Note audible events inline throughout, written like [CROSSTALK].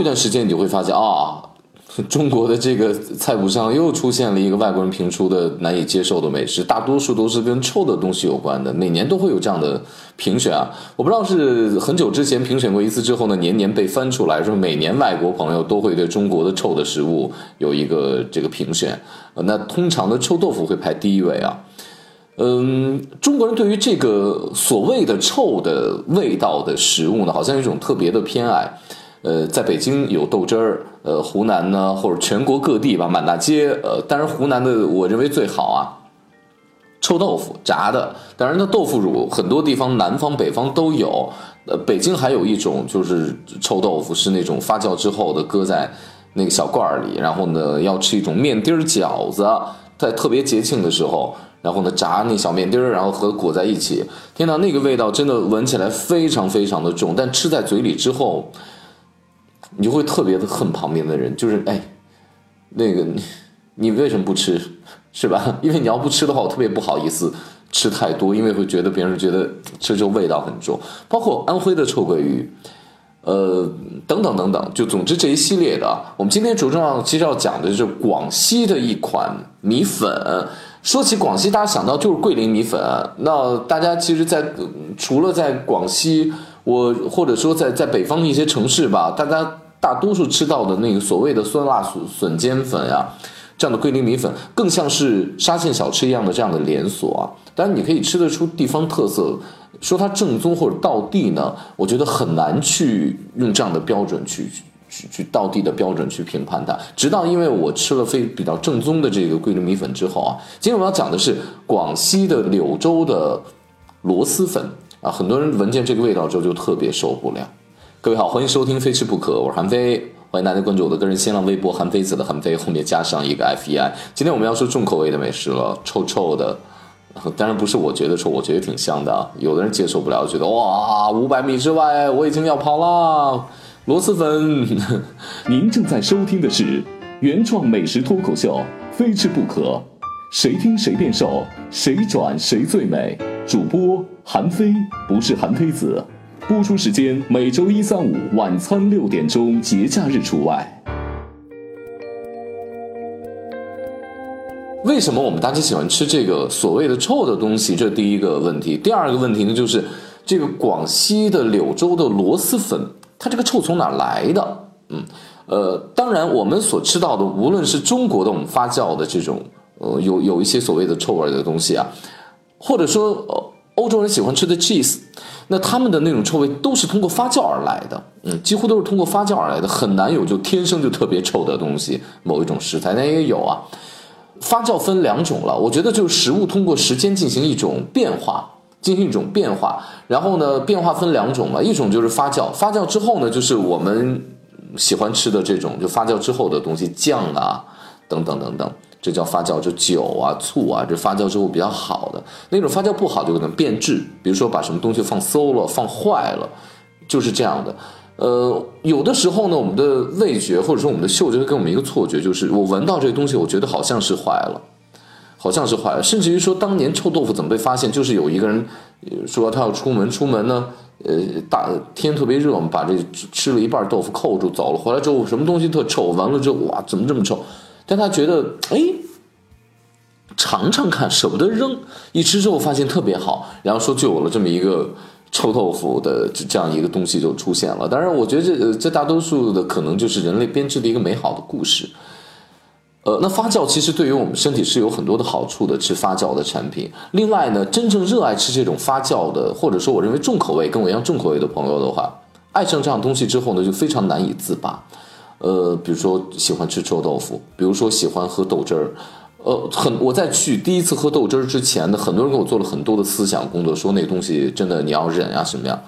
这段时间，你就会发现啊。中国的这个菜谱上又出现了一个外国人评出的难以接受的美食，大多数都是跟臭的东西有关的。每年都会有这样的评选啊，我不知道是很久之前评选过一次之后呢，年年被翻出来，说每年外国朋友都会对中国的臭的食物有一个这个评选。那通常的臭豆腐会排第一位啊。嗯，中国人对于这个所谓的臭的味道的食物呢，好像有一种特别的偏爱。呃，在北京有豆汁儿，呃，湖南呢，或者全国各地吧，满大街，呃，当然湖南的我认为最好啊，臭豆腐炸的，当然那豆腐乳很多地方南方北方都有，呃，北京还有一种就是臭豆腐是那种发酵之后的，搁在那个小罐儿里，然后呢要吃一种面丁儿饺子，在特别节庆的时候，然后呢炸那小面丁儿，然后和裹在一起，天呐，那个味道真的闻起来非常非常的重，但吃在嘴里之后。你就会特别的恨旁边的人，就是哎，那个你你为什么不吃，是吧？[LAUGHS] 因为你要不吃的话，我特别不好意思吃太多，因为会觉得别人觉得吃就味道很重。包括安徽的臭鳜鱼，呃，等等等等，就总之这一系列的。我们今天着重要其实要讲的就是广西的一款米粉。说起广西，大家想到就是桂林米粉。那大家其实，在除了在广西。我或者说在在北方的一些城市吧，大家大多数吃到的那个所谓的酸辣笋笋尖粉呀，这样的桂林米粉，更像是沙县小吃一样的这样的连锁啊。当然，你可以吃得出地方特色，说它正宗或者道地呢，我觉得很难去用这样的标准去去去道地的标准去评判它。直到因为我吃了非比较正宗的这个桂林米粉之后啊，今天我要讲的是广西的柳州的螺蛳粉。啊，很多人闻见这个味道之后就特别受不了。各位好，欢迎收听《非吃不可》，我是韩飞，欢迎大家关注我的个人新浪微博“韩非子”的韩飞，后面加上一个 F E I。今天我们要说重口味的美食了，臭臭的，当然不是我觉得臭，我觉得挺香的。有的人接受不了，觉得哇，五百米之外我已经要跑了。螺蛳粉，您正在收听的是原创美食脱口秀《非吃不可》，谁听谁变瘦，谁转谁最美。主播韩非不是韩非子，播出时间每周一、三、五晚餐六点钟，节假日除外。为什么我们大家喜欢吃这个所谓的臭的东西？这第一个问题。第二个问题呢，就是这个广西的柳州的螺蛳粉，它这个臭从哪来的？嗯，呃，当然我们所吃到的，无论是中国的我们发酵的这种，呃，有有一些所谓的臭味的东西啊。或者说，呃，欧洲人喜欢吃的 cheese，那他们的那种臭味都是通过发酵而来的，嗯，几乎都是通过发酵而来的，很难有就天生就特别臭的东西。某一种食材，那也有啊。发酵分两种了，我觉得就是食物通过时间进行一种变化，进行一种变化。然后呢，变化分两种嘛，一种就是发酵，发酵之后呢，就是我们喜欢吃的这种，就发酵之后的东西，酱啊，等等等等。这叫发酵，就酒啊、醋啊，这发酵之后比较好的那种发酵不好就可能变质，比如说把什么东西放馊了、放坏了，就是这样的。呃，有的时候呢，我们的味觉或者说我们的嗅觉会给我们一个错觉，就是我闻到这个东西，我觉得好像是坏了，好像是坏了。甚至于说，当年臭豆腐怎么被发现，就是有一个人说他要出门，出门呢，呃，大天特别热，我们把这吃了一半豆腐扣住走了，回来之后什么东西特臭，完了之后哇，怎么这么臭？但他觉得，哎，尝尝看，舍不得扔。一吃之后发现特别好，然后说就有了这么一个臭豆腐的这样一个东西就出现了。当然，我觉得这这大多数的可能就是人类编织的一个美好的故事。呃，那发酵其实对于我们身体是有很多的好处的，吃发酵的产品。另外呢，真正热爱吃这种发酵的，或者说我认为重口味跟我一样重口味的朋友的话，爱上这样东西之后呢，就非常难以自拔。呃，比如说喜欢吃臭豆腐，比如说喜欢喝豆汁儿，呃，很我在去第一次喝豆汁儿之前呢，很多人给我做了很多的思想工作，说那东西真的你要忍啊什么样，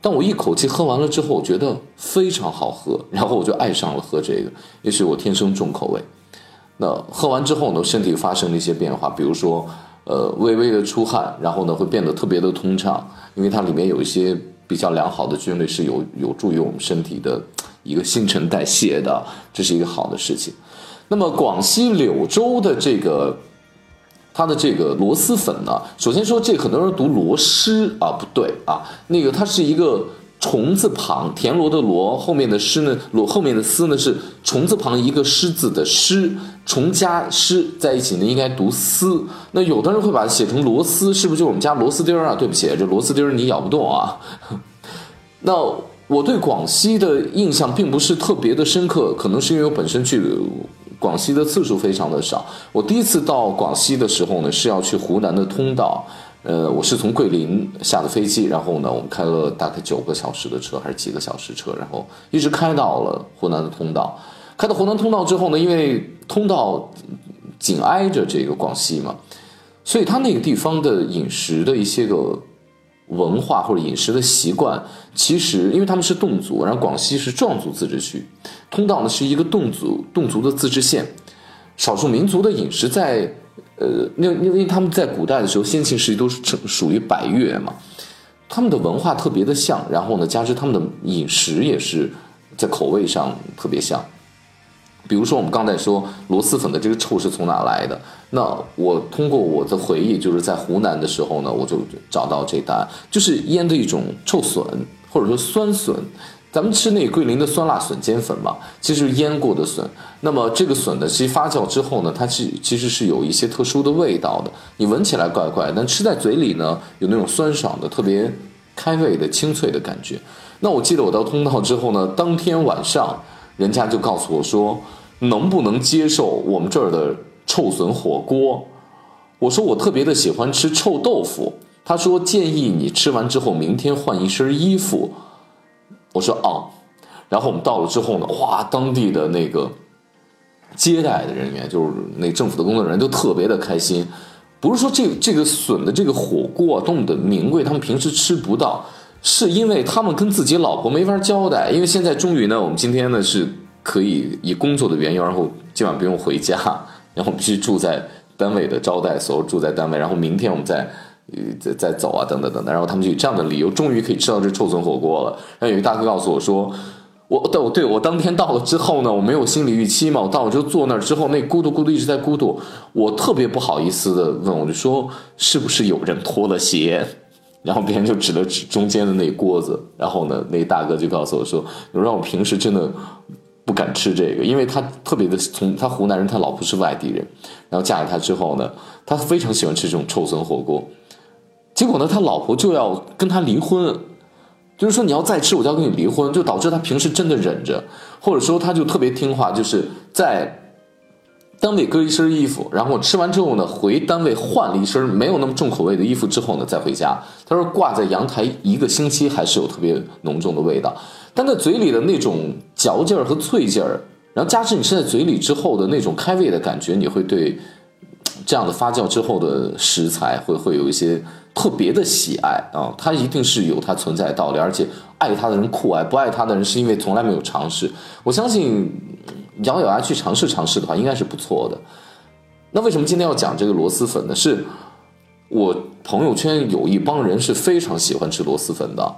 但我一口气喝完了之后，我觉得非常好喝，然后我就爱上了喝这个，也许我天生重口味。那喝完之后呢，身体发生了一些变化，比如说呃微微的出汗，然后呢会变得特别的通畅，因为它里面有一些比较良好的菌类是有有助于我们身体的。一个新陈代谢的，这是一个好的事情。那么广西柳州的这个，它的这个螺蛳粉呢，首先说这很多人读螺蛳啊，不对啊，那个它是一个虫字旁，田螺的螺后面的诗呢，螺后面的丝呢是虫字旁一个狮字的狮，虫加狮在一起呢应该读丝。那有的人会把它写成螺丝，是不是就我们家螺丝钉啊？对不起，这螺丝钉你咬不动啊。[LAUGHS] 那我对广西的印象并不是特别的深刻，可能是因为我本身去广西的次数非常的少。我第一次到广西的时候呢，是要去湖南的通道。呃，我是从桂林下的飞机，然后呢，我们开了大概九个小时的车，还是几个小时车，然后一直开到了湖南的通道。开到湖南通道之后呢，因为通道紧挨着这个广西嘛，所以它那个地方的饮食的一些个文化或者饮食的习惯，其实因为他们是侗族，然后广西是壮族自治区，通道呢是一个侗族侗族的自治县，少数民族的饮食在。呃，因为因为他们在古代的时候，先秦时期都是属属于百越嘛，他们的文化特别的像，然后呢，加之他们的饮食也是在口味上特别像。比如说我们刚才说螺蛳粉的这个臭是从哪来的？那我通过我的回忆，就是在湖南的时候呢，我就找到这答案，就是腌的一种臭笋，或者说酸笋。咱们吃那桂林的酸辣笋尖粉嘛，其实是腌过的笋。那么这个笋呢，其实发酵之后呢，它其其实是有一些特殊的味道的。你闻起来怪怪，但吃在嘴里呢，有那种酸爽的、特别开胃的、清脆的感觉。那我记得我到通道之后呢，当天晚上人家就告诉我说，能不能接受我们这儿的臭笋火锅？我说我特别的喜欢吃臭豆腐。他说建议你吃完之后明天换一身衣服。我说啊，然后我们到了之后呢，哇，当地的那个接待的人员，就是那政府的工作人员，都特别的开心。不是说这这个笋的这个火锅啊多么的名贵，他们平时吃不到，是因为他们跟自己老婆没法交代。因为现在终于呢，我们今天呢是可以以工作的原因，然后今晚不用回家，然后必须住在单位的招待所，住在单位，然后明天我们再。呃，再再走啊，等等等等，然后他们就以这样的理由，终于可以吃到这臭笋火锅了。然后有一大哥告诉我说，我对我对我当天到了之后呢，我没有心理预期嘛，我到了之后坐那儿之后，那咕嘟咕嘟一直在咕嘟，我特别不好意思的问，我就说是不是有人脱了鞋？然后别人就指了指中间的那锅子，然后呢，那大哥就告诉我说，让我平时真的不敢吃这个，因为他特别的从他湖南人，他老婆是外地人，然后嫁给他之后呢，他非常喜欢吃这种臭笋火锅。结果呢，他老婆就要跟他离婚，就是说你要再吃，我就要跟你离婚，就导致他平时真的忍着，或者说他就特别听话，就是在单位搁一身衣服，然后吃完之后呢，回单位换了一身没有那么重口味的衣服之后呢，再回家。他说挂在阳台一个星期还是有特别浓重的味道，但在嘴里的那种嚼劲儿和脆劲儿，然后加之你吃在嘴里之后的那种开胃的感觉，你会对这样的发酵之后的食材会会有一些。特别的喜爱啊，他一定是有他存在的道理，而且爱他的人酷爱，不爱他的人是因为从来没有尝试。我相信咬咬牙去尝试尝试的话，应该是不错的。那为什么今天要讲这个螺蛳粉呢？是我朋友圈有一帮人是非常喜欢吃螺蛳粉的。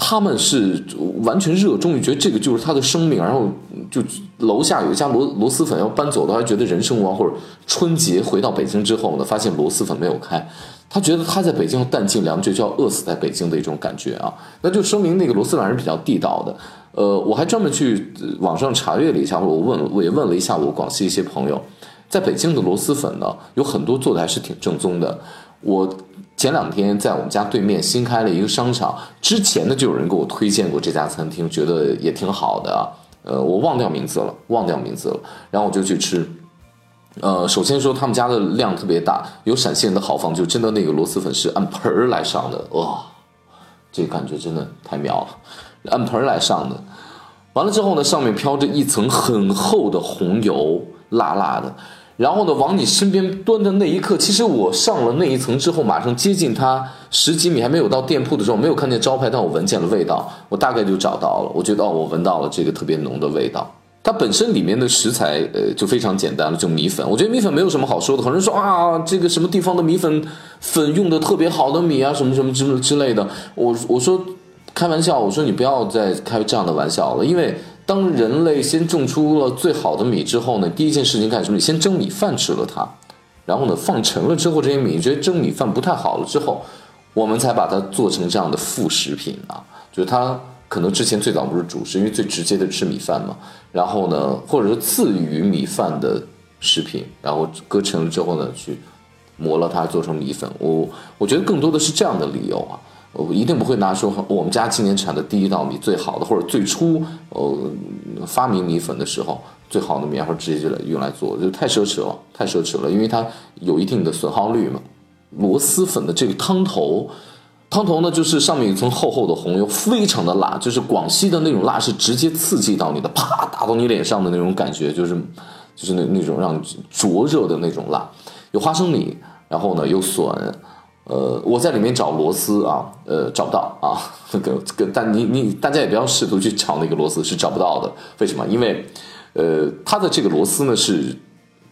他们是完全热衷于觉得这个就是他的生命，然后就楼下有一家螺螺蛳粉要搬走的还，觉得人生无望，或者春节回到北京之后呢，发现螺蛳粉没有开，他觉得他在北京要弹尽粮绝，就要饿死在北京的一种感觉啊，那就说明那个螺蛳粉是比较地道的。呃，我还专门去网上查阅了一下，我问我也问了一下我广西一些朋友，在北京的螺蛳粉呢，有很多做的还是挺正宗的，我。前两天在我们家对面新开了一个商场，之前呢就有人给我推荐过这家餐厅，觉得也挺好的啊。呃，我忘掉名字了，忘掉名字了。然后我就去吃。呃，首先说他们家的量特别大，有陕西人的豪放，就真的那个螺蛳粉是按盆儿来上的，哇，这感觉真的太妙了，按盆儿来上的。完了之后呢，上面飘着一层很厚的红油，辣辣的。然后呢，往你身边端的那一刻，其实我上了那一层之后，马上接近它十几米，还没有到店铺的时候，没有看见招牌，但我闻见了味道，我大概就找到了。我觉得哦，我闻到了这个特别浓的味道。它本身里面的食材，呃，就非常简单了，就米粉。我觉得米粉没有什么好说的。很多人说啊，这个什么地方的米粉粉用的特别好的米啊，什么什么之之类的。我我说开玩笑，我说你不要再开这样的玩笑了，因为。当人类先种出了最好的米之后呢，第一件事情干什么？你先蒸米饭吃了它，然后呢放沉了之后，这些米你觉得蒸米饭不太好了之后，我们才把它做成这样的副食品啊，就是它可能之前最早不是主食，因为最直接的吃米饭嘛。然后呢，或者是次于米饭的食品，然后割成了之后呢，去磨了它做成米粉。我我觉得更多的是这样的理由啊。我一定不会拿说我们家今年产的第一道米最好的，或者最初呃发明米粉的时候最好的米，然后直接就来用来做，就太奢侈了，太奢侈了，因为它有一定的损耗率嘛。螺蛳粉的这个汤头，汤头呢就是上面一层厚厚的红油，非常的辣，就是广西的那种辣是直接刺激到你的，啪打到你脸上的那种感觉，就是就是那那种让你灼热的那种辣。有花生米，然后呢有笋。呃，我在里面找螺丝啊，呃，找不到啊，[LAUGHS] 那个，但你你大家也不要试图去找那个螺丝，是找不到的。为什么？因为，呃，它的这个螺丝呢是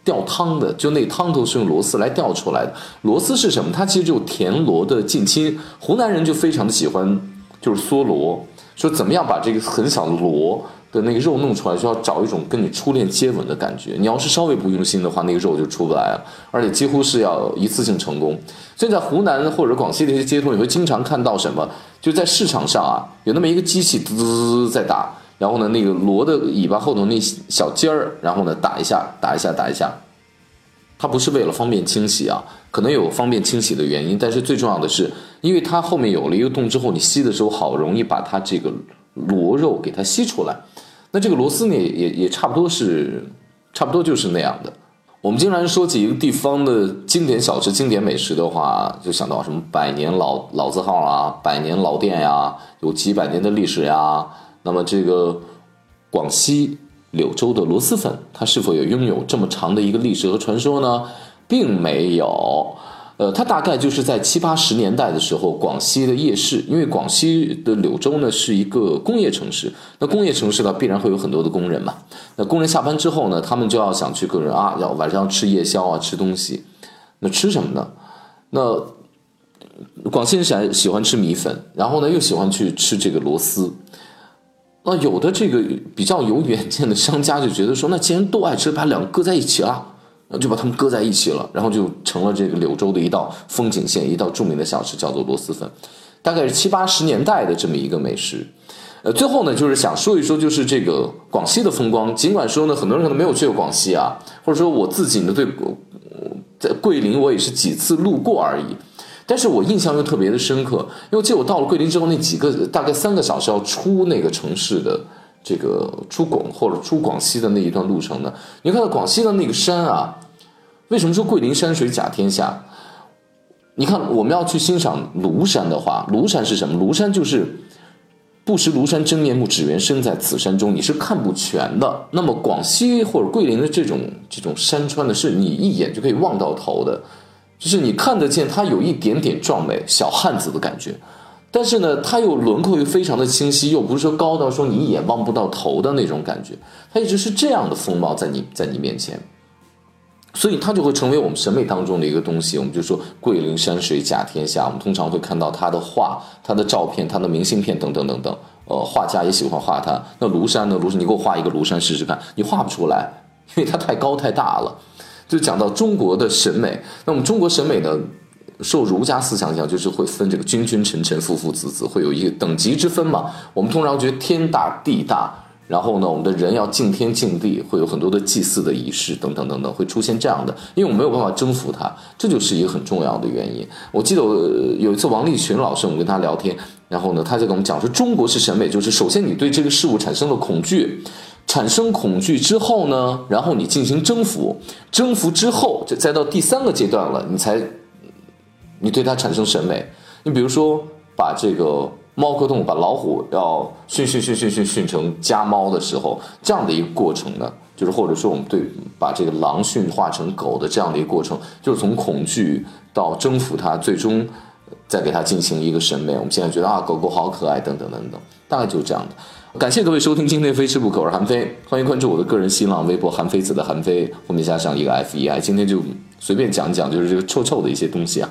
吊汤的，就那汤头是用螺丝来吊出来的。螺丝是什么？它其实就田螺的近亲。湖南人就非常的喜欢，就是梭螺，说怎么样把这个很小的螺。的那个肉弄出来，就要找一种跟你初恋接吻的感觉。你要是稍微不用心的话，那个肉就出不来了，而且几乎是要一次性成功。所以在湖南或者广西的一些街头，你会经常看到什么？就在市场上啊，有那么一个机器滋滋滋在打，然后呢，那个螺的尾巴后头那小尖儿，然后呢打一下，打一下，打一下。它不是为了方便清洗啊，可能有方便清洗的原因，但是最重要的是，因为它后面有了一个洞之后，你吸的时候好容易把它这个。螺肉给它吸出来，那这个螺丝呢也也差不多是，差不多就是那样的。我们经常说起一个地方的经典小吃、经典美食的话，就想到什么百年老老字号啊，百年老店呀，有几百年的历史呀。那么这个广西柳州的螺蛳粉，它是否也拥有这么长的一个历史和传说呢？并没有。呃，它大概就是在七八十年代的时候，广西的夜市，因为广西的柳州呢是一个工业城市，那工业城市呢必然会有很多的工人嘛。那工人下班之后呢，他们就要想去个人啊，要晚上吃夜宵啊，吃东西。那吃什么呢？那广西人喜喜欢吃米粉，然后呢又喜欢去吃这个螺蛳。那有的这个比较有远见的商家就觉得说，那既然都爱吃，把两个搁在一起了。就把它们搁在一起了，然后就成了这个柳州的一道风景线，一道著名的小吃，叫做螺蛳粉，大概是七八十年代的这么一个美食。呃，最后呢，就是想说一说，就是这个广西的风光。尽管说呢，很多人可能没有去过广西啊，或者说我自己呢，对在桂林我也是几次路过而已，但是我印象又特别的深刻，因为我记得我到了桂林之后，那几个大概三个小时要出那个城市的。这个出广或者出广西的那一段路程呢？你看到广西的那个山啊，为什么说桂林山水甲天下？你看我们要去欣赏庐山的话，庐山是什么？庐山就是不识庐山真面目，只缘身在此山中，你是看不全的。那么广西或者桂林的这种这种山川呢，是你一眼就可以望到头的，就是你看得见它有一点点壮美小汉子的感觉。但是呢，它又轮廓又非常的清晰，又不是说高到说你一眼望不到头的那种感觉，它一直是这样的风貌在你 [LAUGHS] 在你面前，所以它就会成为我们审美当中的一个东西。我们就说桂林山水甲天下，我们通常会看到它的画、它的照片、它的明信片等等等等。呃，画家也喜欢画它。那庐山呢？庐山，你给我画一个庐山试试看，你画不出来，因为它太高太大了。就讲到中国的审美，那我们中国审美呢？受儒家思想影响，就是会分这个君君臣臣、父父子子，会有一个等级之分嘛。我们通常觉得天大地大，然后呢，我们的人要敬天敬地，会有很多的祭祀的仪式等等等等，会出现这样的。因为我们没有办法征服它，这就是一个很重要的原因。我记得有一次王立群老师，我们跟他聊天，然后呢，他就跟我们讲说，中国式审美就是首先你对这个事物产生了恐惧，产生恐惧之后呢，然后你进行征服，征服之后，就再到第三个阶段了，你才。你对它产生审美，你比如说把这个猫科动物，把老虎要训训训训训训成家猫的时候，这样的一个过程呢，就是或者说我们对把这个狼驯化成狗的这样的一个过程，就是从恐惧到征服它，最终再给它进行一个审美。我们现在觉得啊，狗狗好可爱，等等等等，大概就是这样的。感谢各位收听今天非吃不可，我是韩非，欢迎关注我的个人新浪微博韩非子的韩非，后面加上一个 F E I，今天就随便讲讲，就是这个臭臭的一些东西啊。